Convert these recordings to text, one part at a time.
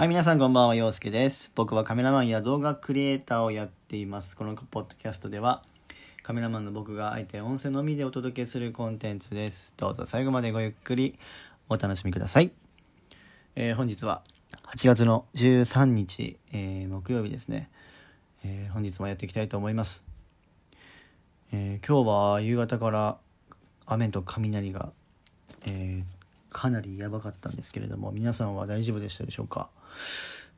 はい、皆さんこんばんは、陽介です。僕はカメラマンや動画クリエイターをやっています。このポッドキャストでは、カメラマンの僕が相手音声のみでお届けするコンテンツです。どうぞ最後までごゆっくりお楽しみください。えー本日は8月の13日、えー木曜日ですね、えー本日もやっていきたいと思います。え今日は夕方から雨と雷が、えかなりやばかったんですけれども皆さんは大丈夫でしたでしょうか？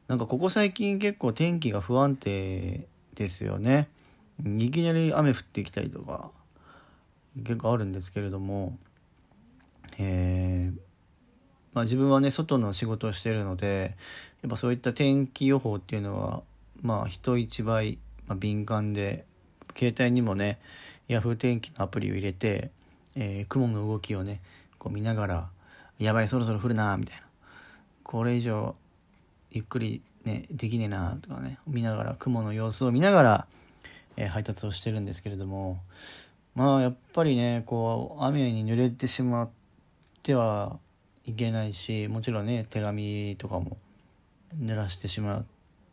なんかここ最近結構天気が不安定ですよね。いきなり雨降ってきたりとか結構あるんですけれどもえーまあ、自分はね外の仕事をしてるのでやっぱそういった天気予報っていうのはまあ人一倍、まあ、敏感で携帯にもねヤフー天気のアプリを入れて、えー雲の動きをねこう見ながらやばいそろそろ降るなみたいな。これ以上ゆっくりねできねえなとかね見ながら雲の様子を見ながら、えー配達をしてるんですけれどもまあやっぱりねこう雨に濡れてしまってはいけないしもちろんね手紙とかも濡らしてしまう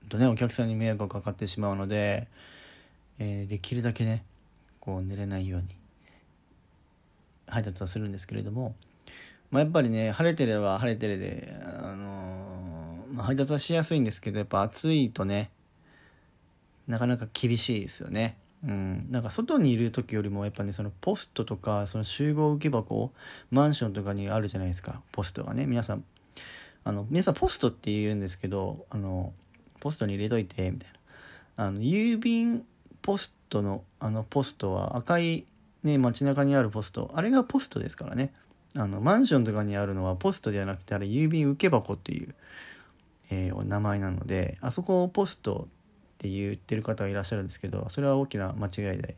とねお客さんに迷惑がかかってしまうので、えーできるだけねこう濡れないように配達はするんですけれども、まあ、やっぱりね晴れてれば晴れてれで、あのーまあ、配達はしやすいんですけどやっぱ暑いとねなかなか厳しいですよね。うん、なんか外にいる時よりもやっぱねそのポストとかその集合受け箱マンションとかにあるじゃないですかポストがね。皆さんあの皆さんポストって言うんですけどあのポストに入れといてみたいな。あの郵便ポストのあのポストは赤いね街中にあるポストあれがポストですからね。あのマンションとかにあるのはポストではなくてあれ郵便受け箱っていう、えーお名前なのであそこをポストって言ってる方がいらっしゃるんですけどそれは大きな間違いで、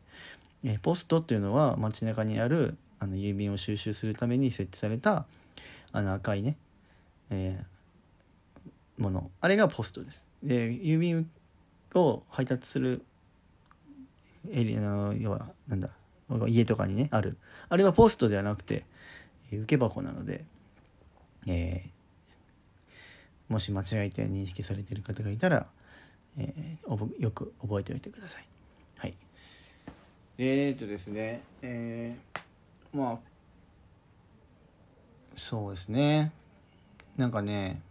えーポストっていうのは街中にあるあの郵便を収集するために設置されたあの赤いね、えーもの。あれがポストです。で郵便を配達するエリアの要はなんだ家とかにねある。あれはポストではなくて受け箱なので、えーもし間違えて認識されている方がいたら、えーよく覚えておいてください。はい。え、っとですね、えーまあそうですねなんかね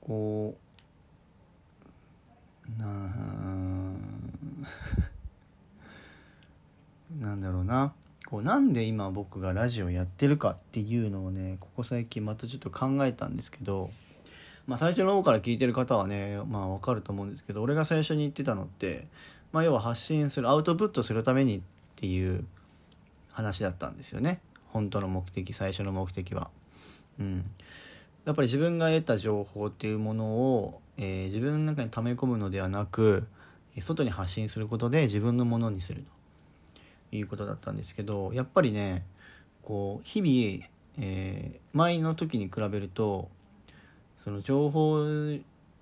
こうな なんだろうなこうなんで今僕がラジオやってるかっていうのをねここ最近またちょっと考えたんですけど、まあ、最初の方から聞いてる方はねまあわかると思うんですけど俺が最初に言ってたのって、まあ、要は発信するアウトプットするためにっていう話だったんですよね。本当の目的最初の目的は。うん、やっぱり自分が得た情報っていうものを、えー自分の中に溜め込むのではなく外に発信することで自分のものにすると。いうことだったんですけどやっぱりねこう日々、えー前の時に比べるとその情報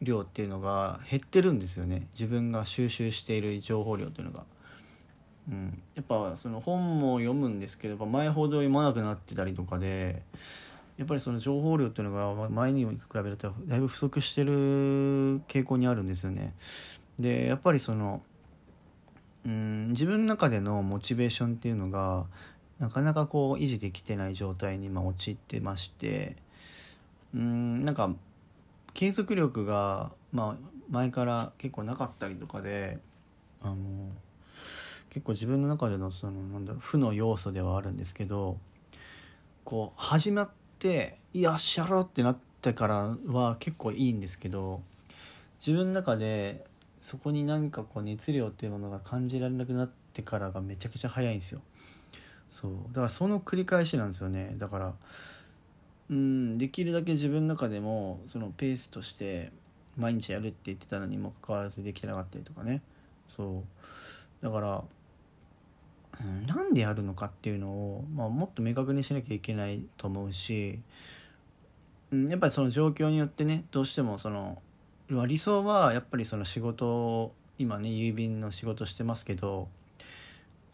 量っていうのが減ってるんですよね自分が収集している情報量っていうのが。うん、やっぱその本も読むんですけど前ほど読まなくなってたりとかでやっぱりその情報量っていうのが前に比べるとだいぶ不足してる傾向にあるんですよね。でやっぱりそのうん自分の中でのモチベーションっていうのがなかなかこう維持できてない状態に今陥ってましてうんなんか継続力が、まあ、前から結構なかったりとかであの結構自分の中でのそのなんだろう負の要素ではあるんですけどこう始まって「よっしゃろ!」ってなってからは結構いいんですけど自分の中でそこに何かこう熱量っていうものが感じられなくなってからがめちゃくちゃ早いんですよ。そう。だからその繰り返しなんですよね。だからうんできるだけ自分の中でもそのペースとして毎日やるって言ってたのにもかかわらずできてなかったりとかね。そう。だから、うん、なんでやるのかっていうのを、まあ、もっと明確にしなきゃいけないと思うし、うん、やっぱりその状況によってねどうしてもその理想はやっぱりその仕事を今ね郵便の仕事してますけど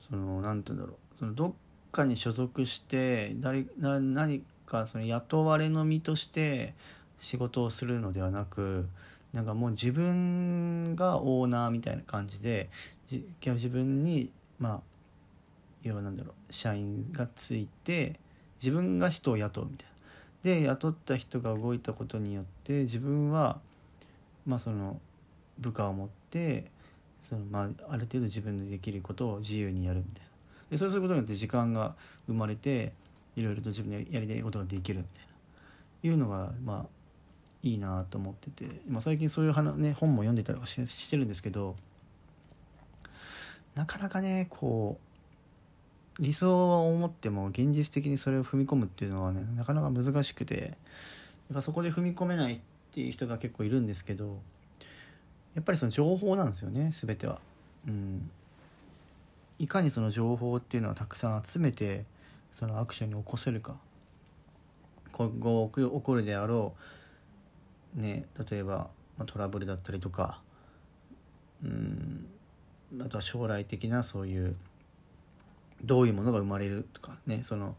そのなんて言うんだろうそのどっかに所属して誰な何かその雇われの身として仕事をするのではなくなんかもう自分がオーナーみたいな感じで自分にまあ要は何だろう社員がついて自分が人を雇うみたいな。で雇った人が動いたことによって自分はまあその部下を持ってそのまあある程度自分でできることを自由にやるみたいな。でそうすることによって時間が生まれていろいろと自分でやりたいことができるみたいな。いうのがまあいいなと思ってて、まあ、最近そういう話、ね、本も読んでたりはしてるんですけどなかなかねこう理想を思っても現実的にそれを踏み込むっていうのはねなかなか難しくて。やっぱそこで踏み込めないっていう人が結構いるんですけどやっぱりその情報なんですよね全ては。うん。いかにその情報っていうのはたくさん集めてそのアクションに起こせるか。今後起こるであろうね例えば、まあ、トラブルだったりとかうん。あとは将来的なそういうどういうものが生まれるとかねその、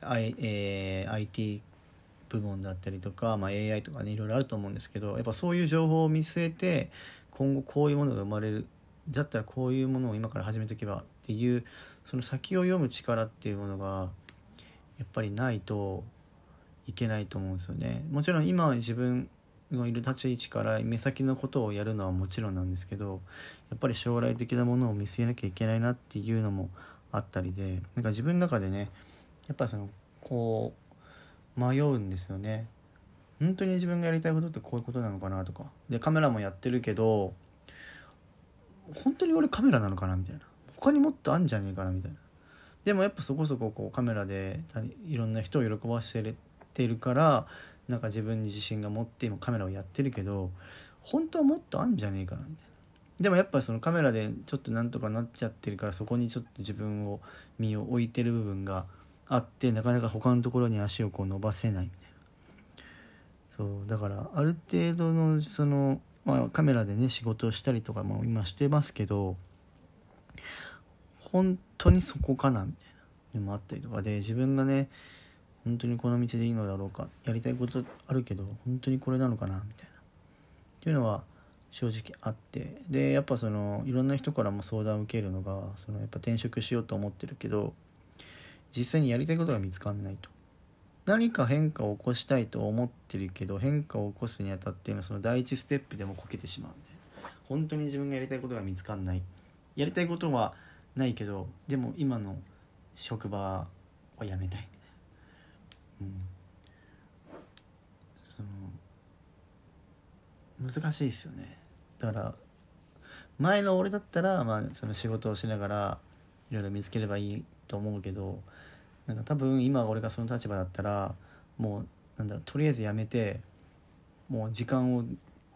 I えー、IT 部門だったりとか、まあ、AI とかねいろいろあると思うんですけどやっぱそういう情報を見据えて今後こういうものが生まれるだったらこういうものを今から始めとけばっていうその先を読む力っていうものがやっぱりないといけないと思うんですよね。もちろん今自分のいる立ち位置から目先のことをやるのはもちろんなんですけどやっぱり将来的なものを見据えなきゃいけないなっていうのもあったりでなんか自分の中でねやっぱそのこう迷うんですよね。本当に自分がやりたいことってこういうことなのかなとか。でカメラもやってるけど本当に俺カメラなのかなみたいな。他にもっとあんじゃねえかなみたいな。でもやっぱそこそここうカメラでいろんな人を喜ばせてるからなんか自分に自信が持って今カメラをやってるけど本当はもっとあんじゃねえかなみたいな。でもやっぱそのカメラでちょっとなんとかなっちゃってるからそこにちょっと自分を身を置いてる部分があってなかなか他のところに足をこう伸ばせないみたいな。そう。だからある程度のそのまあ、カメラでね仕事をしたりとかも今してますけど本当にそこかなみたいなのもあったりとかで自分がね本当にこの道でいいのだろうかやりたいことあるけど本当にこれなのかなみたいな。っていうのは正直あって。でやっぱそのいろんな人からも相談を受けるのがそのやっぱ転職しようと思ってるけど実際にやりたいことが見つかんないと。何か変化を起こしたいと思ってるけど変化を起こすにあたってのその第一ステップでもこけてしまうんで。本当に自分がやりたいことが見つかんない。やりたいことはないけどでも今の職場は辞めたい。みたいな、うん、その難しいですよね。だから前の俺だったら、まあ、その仕事をしながらいろいろ見つければいいと思うけどなんか多分今俺がその立場だったらもうなんだとりあえずやめてもう時間を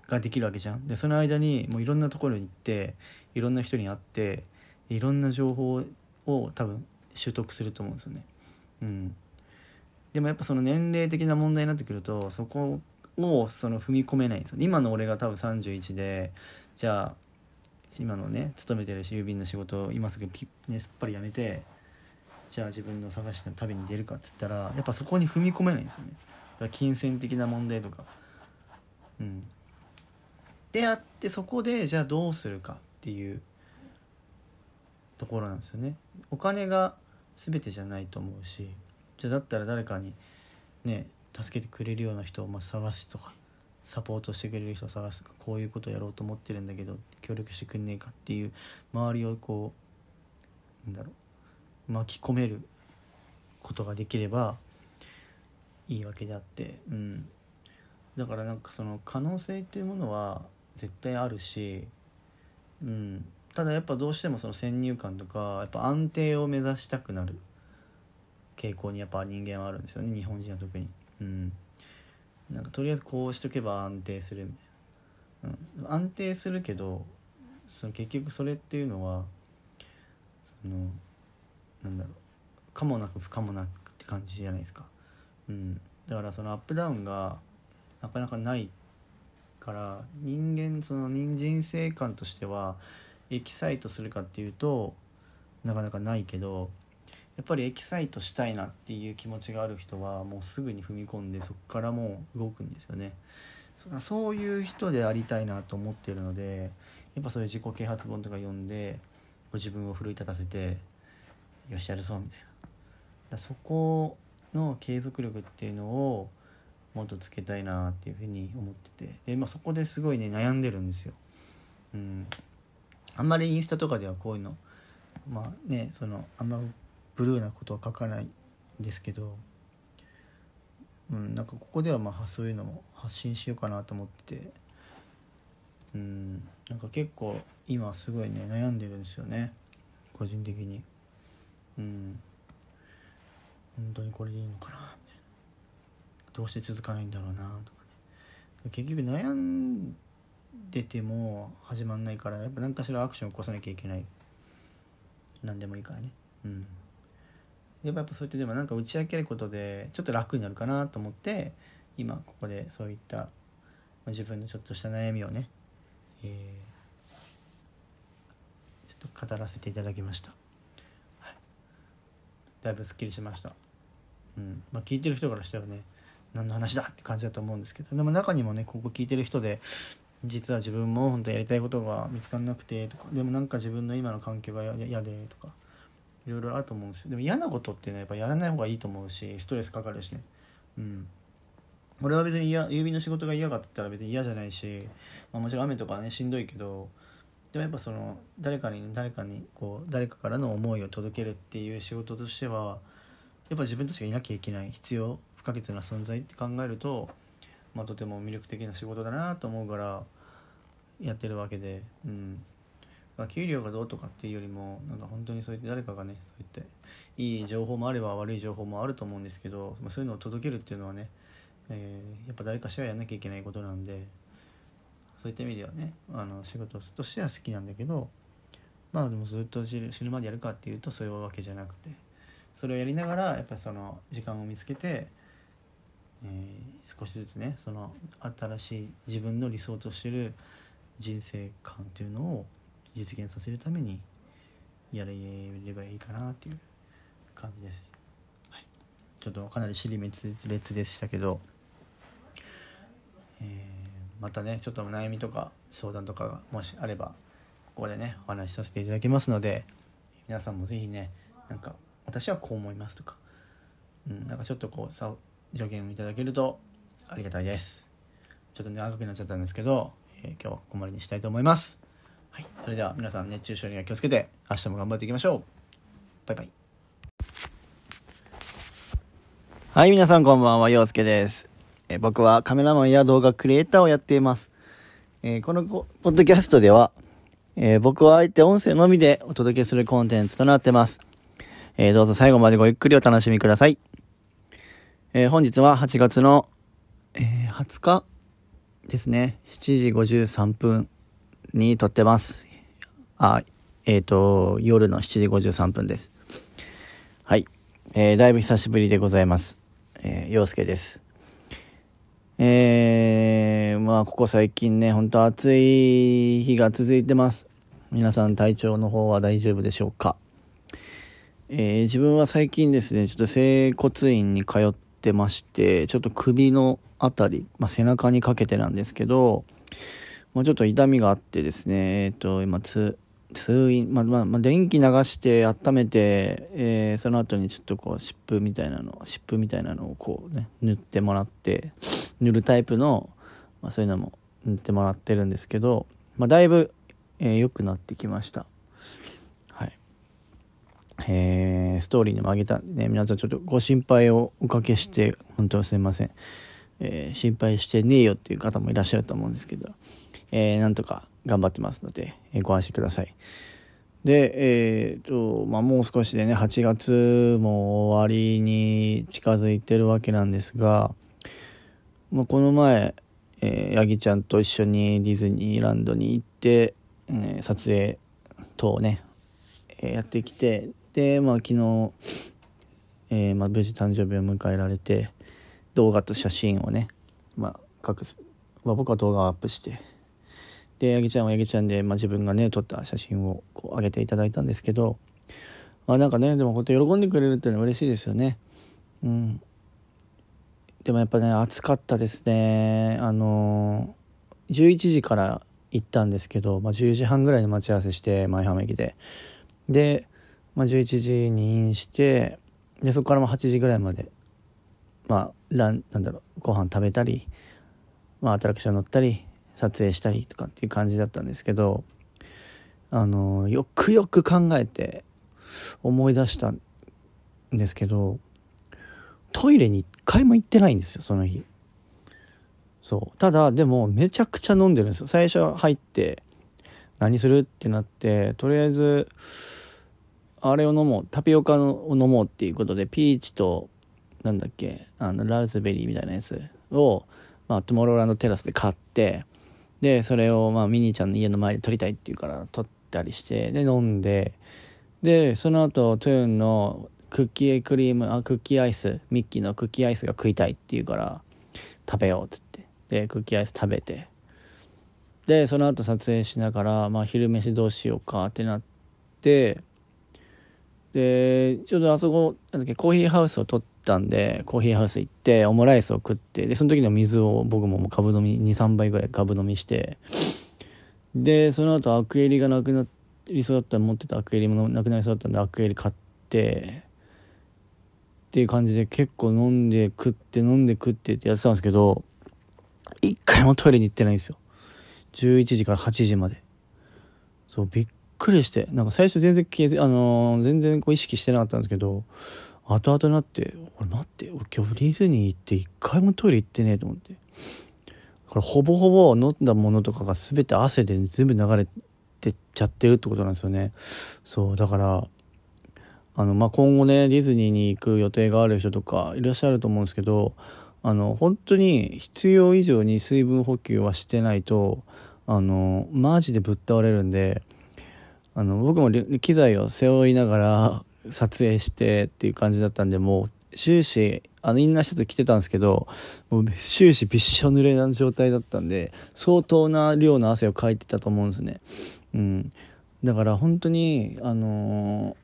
ができるわけじゃん。でその間にもういろんなところに行っていろんな人に会っていろんな情報を多分習得すると思うんですよね。うん、でもやっぱその年齢的な問題になってくるとそこをその踏み込めないんですよ今の俺が多分31でじゃあ今のね勤めてるし郵便の仕事を今すぐね、すっぱりやめてじゃあ自分の探しの旅に出るかっつったらやっぱそこに踏み込めないんですよね。金銭的な問題とか。うん。であってそこでじゃあどうするかっていうところなんですよね。お金が全てじゃないと思うしじゃあだったら誰かにね助けてくれるような人をま探すとかサポートしてくれる人を探すとかこういうことやろうと思ってるんだけど協力してくんねえかっていう周りをこうなんだろう巻き込めることができればいいわけであって、うん、だからなんかその可能性っていうものは絶対あるし、うん、ただやっぱどうしてもその先入観とかやっぱ安定を目指したくなる傾向にやっぱ人間はあるんですよね日本人は特に。うん、なんかとりあえずこうしとけば安定するみたいな、うん、安定するけどその結局それっていうのはそのなんだろう。可もなく不可もなくって感じじゃないですか、うん、だからそのアップダウンがなかなかないから人間その人生観としてはエキサイトするかっていうとなかなかないけどやっぱりエキサイトしたいなっていう気持ちがある人はもうすぐに踏み込んでそこからもう動くんですよね。そそういう人でありたいなと思ってるのでやっぱそういう自己啓発本とか読んで自分を奮い立たせてよしやるぞみたいな。だそこの継続力っていうのをもっとつけたいなっていうふうに思ってて。で、まあ、そこですごいね悩んでるんですよ。うん、あんまりインスタとかではこういうのまあねそのあんまブルーなことは書かないんですけど、うん、なんかここではまあそういうのも発信しようかなと思ってて、うん、なんか結構今すごいね悩んでるんですよね。個人的に。うん。本当にこれでいいのかなみたいなどうして続かないんだろうなとかね。結局悩んでても始まんないからやっぱ何かしらアクション起こさなきゃいけない。何でもいいからね。うん。やっぱやっぱそうやってでもなんか打ち明けることでちょっと楽になるかなと思って今ここでそういった自分のちょっとした悩みをね、えー、ちょっと語らせていただきました、だいぶすっきりしました。うん。まあ、聞いてる人からしたらね何の話だって感じだと思うんですけどでも中にもねここ聞いてる人で実は自分も本当やりたいことが見つからなくてとかでもなんか自分の今の環境が嫌でとかいろいろあると思うんですよ。でも嫌なことっていうのはやっぱやらない方がいいと思うしストレスかかるしね。うん。俺は別に郵便の仕事が嫌かって言ったら別に嫌じゃないし、まあ、もちろん雨とかねしんどいけどでもやっぱその誰かに誰かにこう誰かからの思いを届けるっていう仕事としてはやっぱ自分たちがいなきゃいけない必要不可欠な存在って考えると、まあ、とても魅力的な仕事だなと思うからやってるわけで、うん。まあ、給料がどうとかっていうよりもなんか本当にそうやって誰かがねそうやっていい情報もあれば悪い情報もあると思うんですけど、まあ、そういうのを届けるっていうのはね、えー、やっぱ誰かしらやんなきゃいけないことなんでそういった意味ではねあの仕事としては好きなんだけどまあでもずっと死ぬまでやるかっていうとそういうわけじゃなくて。それをやりながらやっぱりその時間を見つけて、えー、少しずつねその新しい自分の理想としてる人生観っていうのを実現させるためにやれればいいかなっていう感じです。はい、ちょっとかなり尻滅裂でしたけど、えー、またねちょっと悩みとか相談とかがもしあればここでねお話しさせていただきますので皆さんも是非ねなんか私はこう思いますとか、うん、なんかちょっとこうさ助言をいただけるとありがたいです。ちょっとね長くなっちゃったんですけど、えー、今日はここまでにしたいと思います。はい。それでは皆さん熱中症には気をつけて明日も頑張っていきましょう。バイバイ。はい皆さんこんばんは陽介です、え、僕はカメラマンや動画クリエイターをやっています、えー、このポッドキャストではえー、僕はあえて音声のみでお届けするコンテンツとなってます。えー、どうぞ最後までごゆっくりお楽しみください。え、本日は8月の、え、20日ですね。7時53分に撮ってます。あ、えっ、と、夜の7時53分です。はい。えだいぶ久しぶりでございます。えー、陽介です。えー、まあ、ここ最近ね、ほんと暑い日が続いてます。皆さん体調の方は大丈夫でしょうか？えー、自分は最近ですね、ちょっと整骨院に通ってまして、ちょっと首のあたり、まあ、背中にかけてなんですけど、もうちょっと痛みがあってですね、えっ、ー、と、今、通、通院、まあ、まあ、まあ、電気流して温めて、えー、その後にちょっとこう、湿布みたいなの、湿布みたいなのをこうね、塗ってもらって、塗るタイプの、まあ、そういうのも塗ってもらってるんですけど、まあ、だいぶ、えー、良くなってきましたはい。えー、ストーリーにもあげたんでね、皆さんちょっとご心配をおかけして、本当すいません。えー、心配してねえよっていう方もいらっしゃると思うんですけど、えー、なんとか頑張ってますので、えー、ご安心ください。で、えー、と、まあ、もう少しでね、8月も終わりに近づいてるわけなんですが、まあ、この前、えー、ヤギちゃんと一緒にディズニーランドに行って、えー、撮影等をね、えー、やってきて、で、まあ、昨日、えー、まあ、無事誕生日を迎えられて動画と写真をね、まあ、各、まあ、僕は動画をアップしてで八木ちゃんは八木ちゃんで、まあ、自分がね撮った写真をこう上げていただいたんですけどあなんかねでも本当喜んでくれるっていうのは嬉しいですよね。うん。でもやっぱね暑かったですね。あの11時から行ったんですけど、まあ、10時半ぐらいに待ち合わせして舞浜駅で。で、まあ、11時にインしてでそこからも8時ぐらいまでまあランなんだろうご飯食べたり、まあ、アトラクション乗ったり撮影したりとかっていう感じだったんですけどあのよくよく考えて思い出したんですけどトイレに一回も行ってないんですよその日。そう。ただでもめちゃくちゃ飲んでるんですよ。最初入って何するってなってとりあえずあれを飲もうタピオカを飲もうっていうことでピーチとなんだっけあのラズベリーみたいなやつを、まあ、トゥモローランドテラスで買ってでそれをまあミニーちゃんの家の前で撮りたいっていうから撮ったりしてで飲んででその後トゥーンのクッキークリームあクッキーアイスミッキーのクッキーアイスが食いたいっていうから食べようっつって。でクッキーアイス食べて。でその後撮影しながら、まあ、昼飯どうしようかってなってでちょうどあそこなんだっけコーヒーハウスを撮ってたんでコーヒーハウス行ってオムライスを食ってでその時の水を僕ももう株飲み23杯ぐらい株飲みしてでその後アクエリがなくなりそうだった持ってたアクエリもなくなりそうだったんでアクエリ買ってっていう感じで結構飲んで食って飲んで食ってってやってたんですけど一回もトイレに行ってないんですよ。11時から8時まで。そうびっくりしてなんか最初全然あの、全然こう意識してなかったんですけど後々になって「俺待って俺今日ディズニー行って一回もトイレ行ってねえ」と思って。これほぼほぼ飲んだものとかが全て汗で全部流れてっちゃってるってことなんですよね。そうだからあの、まあ、今後ねディズニーに行く予定がある人とかいらっしゃると思うんですけどあの本当に必要以上に水分補給はしてないとあのマジでぶっ倒れるんであの僕も機材を背負いながら撮影してっていう感じだったんでもう終始あのインナーシャツ着てたんですけどもう終始びっしょ濡れな状態だったんで相当な量の汗をかいてたと思うんですね。うん、だから本当にあの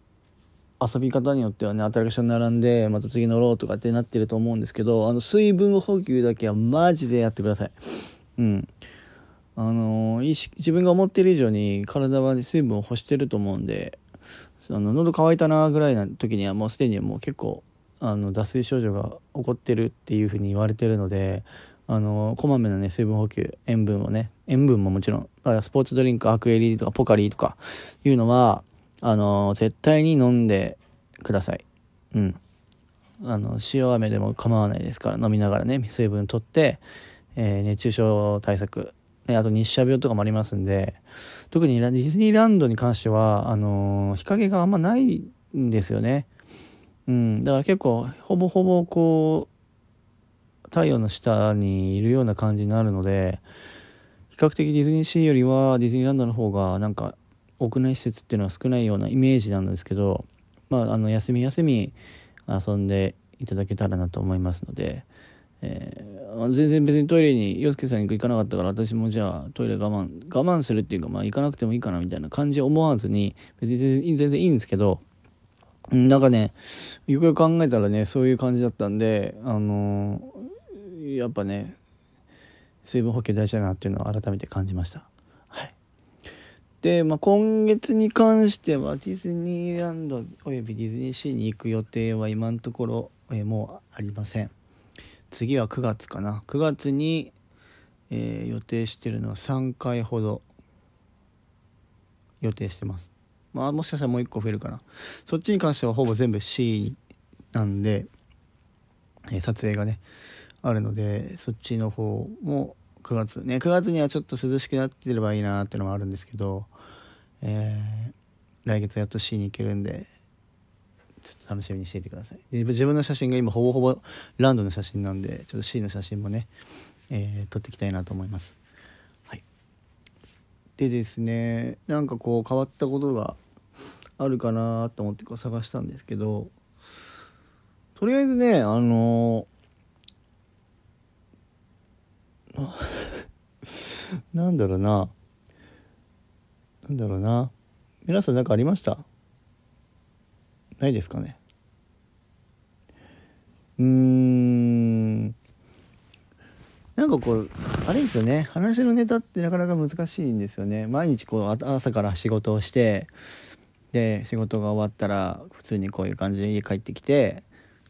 ー、遊び方によってはねアトラクション並んでまた次乗ろうとかってなってると思うんですけどあの水分補給だけはマジでやってください。うんあの意識自分が思ってる以上に体は水分を欲してると思うんであの喉乾いたなぐらいな時にはもうすでにもう結構あの脱水症状が起こってるっていうふうに言われてるのであのこまめなね水分補給塩分をね塩分ももちろんスポーツドリンクアクエリとかポカリとかいうのはあの絶対に飲んでください。うん。あの塩飴でも構わないですから飲みながらね水分とって、えー、熱中症対策ね、あと日射病とかもありますんで、特にディズニーランドに関しては、あの、日陰があんまないんですよね。うん、だから結構、ほぼほぼこう、太陽の下にいるような感じになるので、比較的ディズニーシーよりはディズニーランドの方がなんか屋内施設っていうのは少ないようなイメージなんですけど、まあ、あの休み休み遊んでいただけたらなと思いますので、えー、全然別にトイレに洋介さんに行かなかったから私もじゃあトイレ我慢我慢するっていうかまあ行かなくてもいいかなみたいな感じ思わずに別に全然いいんですけどなんかねよくよく考えたらねそういう感じだったんであのー、やっぱね水分補給大事だなっていうのを改めて感じました。はい、で、まあ、今月に関してはディズニーランドおよびディズニーシーに行く予定は今のところ、え、もうありません。次は9月かな。9月に、えー、予定してるのは3回ほど予定してます。まあもしかしたらもう1個増えるかな。そっちに関してはほぼ全部 C なんで、えー、撮影がねあるのでそっちの方も9月。ね9月にはちょっと涼しくなってればいいなっていうのもあるんですけど、えー、来月やっと C に行けるんでちょっと楽しみにしていてください。で自分の写真が今ほぼほぼランドの写真なんでちょっと C の写真もね、えー、撮っていきたいなと思います。はい。でですねなんかこう変わったことがあるかなと思ってこう探したんですけどとりあえずねあのー、なんだろうな。なんだろうな。皆さん何かありました？ないですかね。うーん。なんかこうあれですよね。話のネタってなかなか難しいんですよね。毎日こう朝から仕事をしてで仕事が終わったら普通にこういう感じで家帰ってきて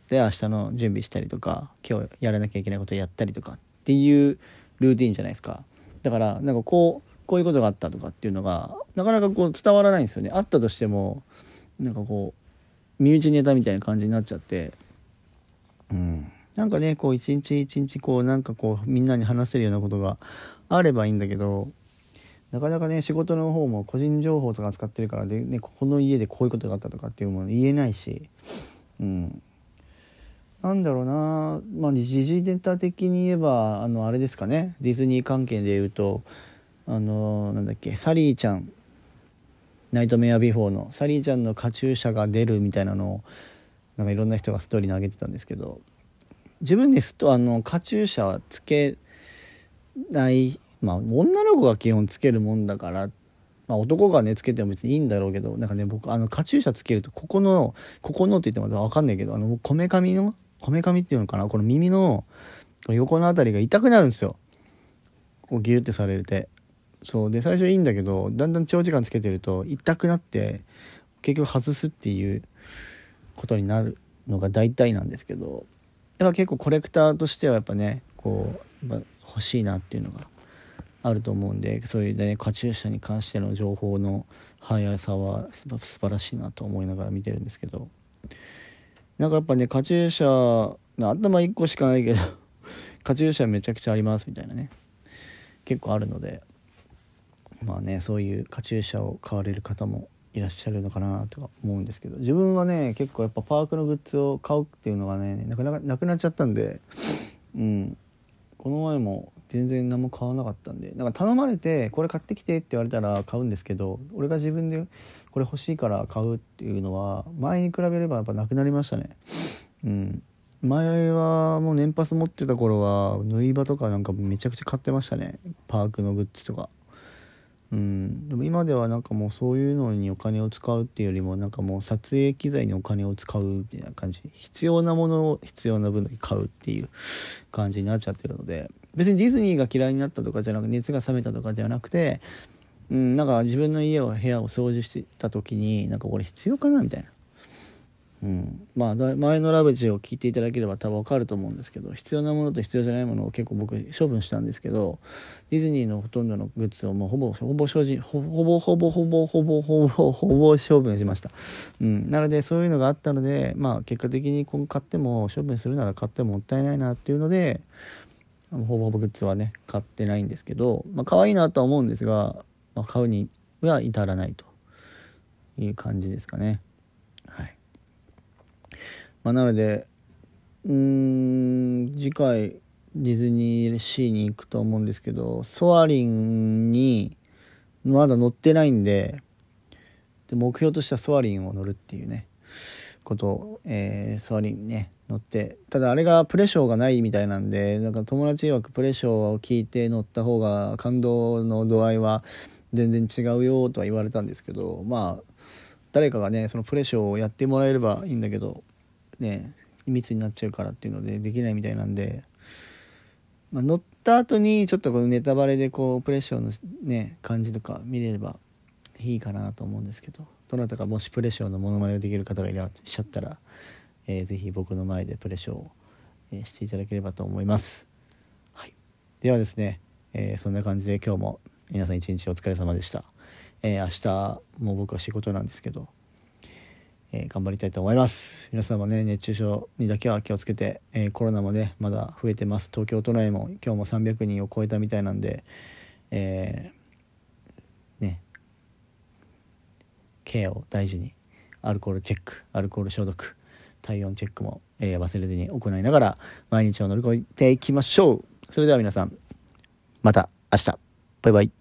で明日の準備したりとか今日やらなきゃいけないことやったりとかっていうルーティンじゃないですか。だからなんかこうこういうことがあったとかっていうのがなかなかこう伝わらないんですよね。あったとしてもなんかこう身内ネタみたいな感じになっちゃって。うん。なんかねこう一日一日こうなんかこうみんなに話せるようなことがあればいいんだけどなかなかね仕事の方も個人情報とか使ってるからで、ね、ここの家でこういうことがあったとかっていうもの言えないし。うん。なんだろうな。まあ時事ネタ的に言えばあのあれですかね。ディズニー関係で言うとあのなんだっけサリーちゃんナイトメアビフォーのサリーちゃんのカチューシャが出るみたいなのをなんかいろんな人がストーリーに上げてたんですけど自分ですとあのカチューシャはつけないまあ女の子が基本つけるもんだからまあ、男がねつけても別にいいんだろうけどなんかね僕あのカチューシャつけるとここのここのって言っても分かんないけどあのこめかみのこめかみっていうのかなこの耳の横の辺りが痛くなるんですよ。こうギュッてされて。そう。で最初いいんだけどだんだん長時間つけてると痛くなって結局外すっていうことになるのが大体なんですけどやっぱ結構コレクターとしてはやっぱねこうやっぱ欲しいなっていうのがあると思うんでそういうねカチューシャに関しての情報の速さは素晴らしいなと思いながら見てるんですけど。なんかやっぱねカチューシャ頭1個しかないけどカチューシャめちゃくちゃありますみたいなね結構あるので。まあねそういうカチューシャを買われる方もいらっしゃるのかなとか思うんですけど自分はね結構やっぱパークのグッズを買うっていうのがねなかなかなくなっちゃったんでうん。この前も全然何も買わなかったんでなんか頼まれてこれ買ってきてって言われたら買うんですけど俺が自分でこれ欲しいから買うっていうのは前に比べればやっぱなくなりましたね。うん。前はもう年パス持ってた頃は縫い場とかなんかめちゃくちゃ買ってましたね。パークのグッズとか。うん。でも今ではなんかもうそういうのにお金を使うっていうよりもなんかもう撮影機材にお金を使うみたいな感じ必要なものを必要な分だけ買うっていう感じになっちゃってるので別にディズニーが嫌いになったとかじゃなく熱が冷めたとかじゃなくてうんなんか自分の家を部屋を掃除してた時になんかこれ必要かなみたいな。うん、まあ前のラブジを聞いていただければ多分分かると思うんですけど必要なものと必要じゃないものを結構僕処分したんですけどディズニーのほとんどのグッズをもうほぼほぼ正直ほぼほぼほぼほぼほぼほぼ処分しました、うん、なのでそういうのがあったのでまあ結果的に今買っても処分するなら買ってももったいないなっていうのでほぼほぼグッズはね買ってないんですけどまあ可愛いなとは思うんですが、まあ、買うには至らないという感じですかね。まあ、なのでうん次回ディズニーシーに行くと思うんですけどソアリンにまだ乗ってないんでで目標としてはソアリンを乗るっていうねことを、えー、ソアリンね乗ってただあれがプレショーがないみたいなんでなんか友達曰くプレショーを聞いて乗った方が感動の度合いは全然違うよとは言われたんですけどまあ誰かがねそのプレショーをやってもらえればいいんだけどね密になっちゃうからっていうのでできないみたいなんで、まあ、乗った後にちょっとこのネタバレでこうプレッションのね感じとか見れればいいかなと思うんですけどどなたかもしプレッションのモノマネができる方がいらっしゃったら、えー、ぜひ僕の前でプレッションを、え、していただければと思います、はい、ではですね、えー、そんな感じで今日も皆さん一日お疲れ様でした、えー、明日も僕は仕事なんですけどえー、頑張りたいと思います。皆さんもね熱中症にだけは気をつけて、えー、コロナもねまだ増えてます。東京都内も今日も300人を超えたみたいなんでえー、ねケアを大事にアルコールチェックアルコール消毒体温チェックも、え忘れずに行いながら毎日を乗り越えていきましょう。それでは皆さんまた明日。バイバイ。